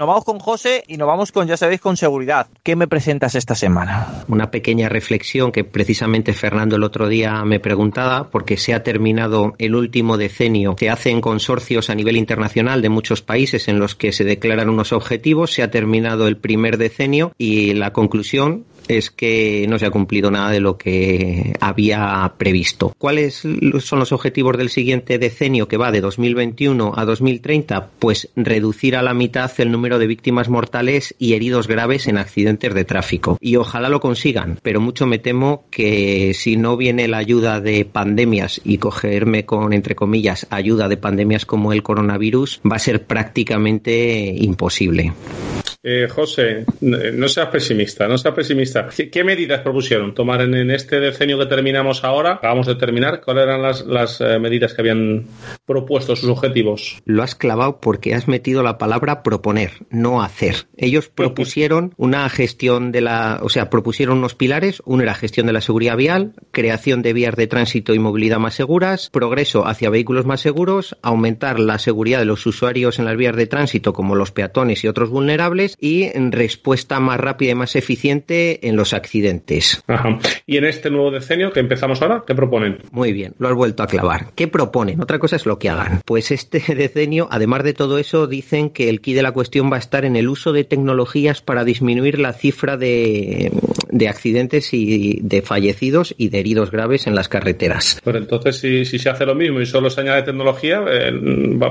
Nos vamos con José y nos vamos con, ya sabéis, con seguridad. ¿Qué me presentas esta semana? Una pequeña reflexión que precisamente Fernando el otro día me preguntaba, porque se ha terminado el último decenio. Se hacen consorcios a nivel internacional de muchos países en los que se declaran unos objetivos. Se ha terminado el primer decenio y la conclusión es que no se ha cumplido nada de lo que había previsto. ¿Cuáles son los objetivos del siguiente decenio que va de 2021 a 2030? Pues reducir a la mitad el número de víctimas mortales y heridos graves en accidentes de tráfico. Y ojalá lo consigan, pero mucho me temo que si no viene la ayuda de pandemias y cogerme con, entre comillas, ayuda de pandemias como el coronavirus, va a ser prácticamente imposible. Eh, José, no seas pesimista, no seas pesimista. ¿Qué, medidas propusieron tomar en, este decenio que terminamos ahora? Acabamos de terminar. ¿Cuáles eran las, eh, medidas que habían propuesto sus objetivos? Lo has clavado porque has metido la palabra proponer, no hacer. Ellos propusieron una gestión de la, o sea, propusieron unos pilares. Uno era gestión de la seguridad vial, creación de vías de tránsito y movilidad más seguras, progreso hacia vehículos más seguros, aumentar la seguridad de los usuarios en las vías de tránsito como los peatones y otros vulnerables y en respuesta más rápida y más eficiente en los accidentes. Y en este nuevo decenio que empezamos ahora, ¿qué proponen? Muy bien, lo has vuelto a clavar. ¿Qué proponen? Otra cosa es lo que hagan. Pues este decenio, además de todo eso, dicen que el quid de la cuestión va a estar en el uso de tecnologías para disminuir la cifra de, de accidentes y de fallecidos y de heridos graves en las carreteras. Pero entonces, si, si se hace lo mismo y solo se añade tecnología, eh,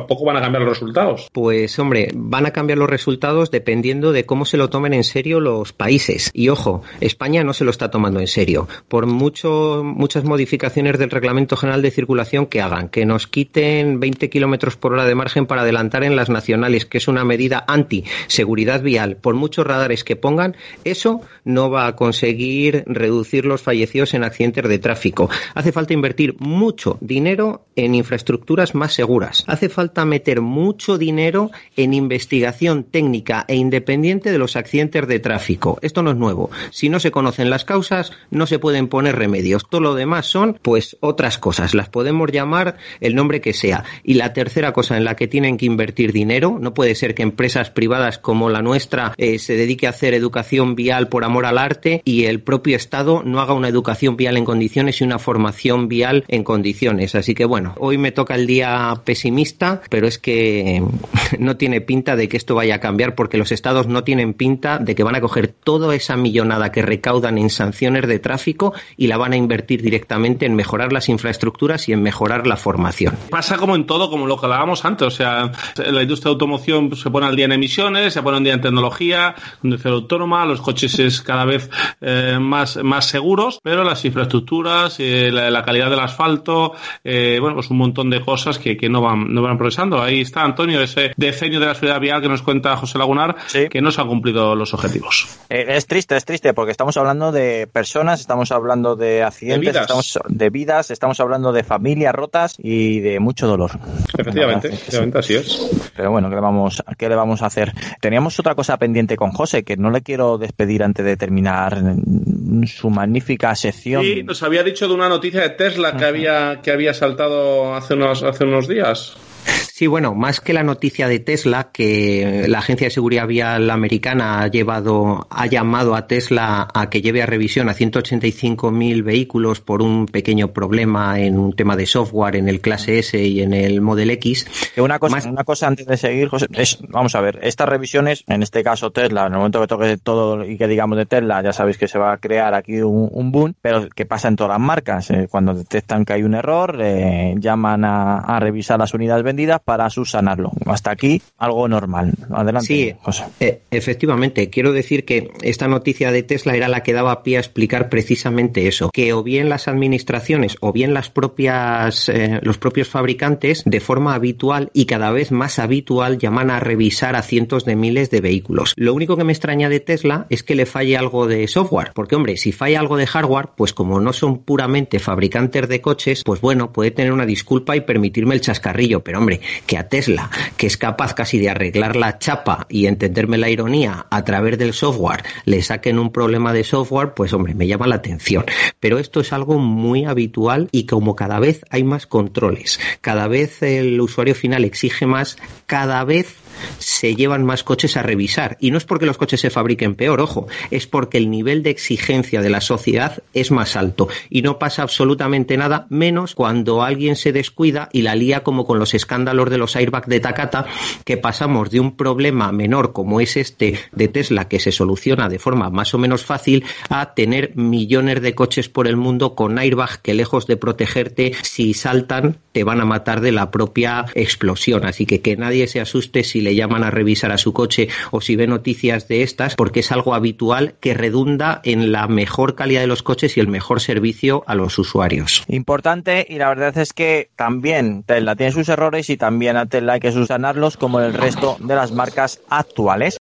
poco van a cambiar los resultados. Pues hombre, van a cambiar los resultados dependiendo de cómo se lo tomen en serio los países. Y ojo, España no se lo está tomando en serio. Por mucho, muchas modificaciones del Reglamento General de Circulación que hagan, que nos quiten 20 kilómetros por hora de margen para adelantar en las nacionales, que es una medida anti-seguridad vial, por muchos radares que pongan, eso no va a conseguir reducir los fallecidos en accidentes de tráfico. Hace falta invertir mucho dinero en infraestructuras más seguras. Hace falta meter mucho dinero en investigación técnica e independiente dependiente de los accidentes de tráfico. Esto no es nuevo. Si no se conocen las causas, no se pueden poner remedios. Todo lo demás son, pues, otras cosas. Las podemos llamar el nombre que sea. Y la tercera cosa en la que tienen que invertir dinero, no puede ser que empresas privadas como la nuestra eh, se dedique a hacer educación vial por amor al arte y el propio Estado no haga una educación vial en condiciones y una formación vial en condiciones. Así que bueno, hoy me toca el día pesimista, pero es que no tiene pinta de que esto vaya a cambiar porque los Estados no tienen pinta de que van a coger toda esa millonada que recaudan en sanciones de tráfico y la van a invertir directamente en mejorar las infraestructuras y en mejorar la formación. Pasa como en todo, como lo que hablábamos antes, o sea, la industria de automoción se pone al día en emisiones, se pone al día en tecnología, conducción autónoma, los coches es cada vez eh, más, más seguros, pero las infraestructuras, eh, la, calidad del asfalto, eh, bueno, pues un montón de cosas que, que no van, no van progresando. Ahí está Antonio, ese diseño de la ciudad vial que nos cuenta José Lagunar, que no se han cumplido los objetivos. Eh, es triste, es triste, porque estamos hablando de personas, estamos hablando de accidentes, de vidas, estamos, de vidas, estamos hablando de familias rotas y de mucho dolor. Efectivamente, efectivamente así es. Pero bueno, ¿qué le, vamos, ¿qué le vamos a hacer? Teníamos otra cosa pendiente con José, que no le quiero despedir antes de terminar su magnífica sección. Sí, nos había dicho de una noticia de Tesla que había, que había saltado hace unos, hace unos días. Sí, bueno, más que la noticia de Tesla, que la Agencia de Seguridad Vial Americana ha llevado, ha llamado a Tesla a que lleve a revisión a 185.000 vehículos por un pequeño problema en un tema de software en el clase S y en el Model X. una cosa, una cosa antes de seguir, José, es, vamos a ver, estas revisiones, en este caso Tesla, en el momento que toque todo y que digamos de Tesla, ya sabéis que se va a crear aquí un, boom, pero que pasa en todas las marcas. Eh, cuando detectan que hay un error, eh, llaman a, a revisar las unidades vendidas para subsanarlo. Hasta aquí algo normal. Adelante. Sí, eh, efectivamente. Quiero decir que esta noticia de Tesla era la que daba pie a explicar precisamente eso, que o bien las administraciones o bien las propias eh, los propios fabricantes de forma habitual y cada vez más habitual llaman a revisar a cientos de miles de vehículos. Lo único que me extraña de Tesla es que le falle algo de software, porque hombre, si falla algo de hardware, pues como no son puramente fabricantes de coches, pues bueno, puede tener una disculpa y permitirme el chascarrillo, pero hombre, que a Tesla, que es capaz casi de arreglar la chapa y entenderme la ironía a través del software, le saquen un problema de software, pues hombre, me llama la atención. Pero esto es algo muy habitual y como cada vez hay más controles, cada vez el usuario final exige más, cada vez se llevan más coches a revisar. Y no es porque los coches se fabriquen peor, ojo, es porque el nivel de exigencia de la sociedad es más alto. Y no pasa absolutamente nada, menos cuando alguien se descuida y la lía como con los escándalos de los airbags de Takata, que pasamos de un problema menor como es este de Tesla, que se soluciona de forma más o menos fácil, a tener millones de coches por el mundo con airbag que lejos de protegerte, si saltan, te van a matar de la propia explosión. Así que que nadie se asuste si le llaman a revisar a su coche o si ve noticias de estas, porque es algo habitual que redunda en la mejor calidad de los coches y el mejor servicio a los usuarios. Importante, y la verdad es que también Tesla tiene sus errores y también a Tesla hay que subsanarlos como el resto de las marcas actuales.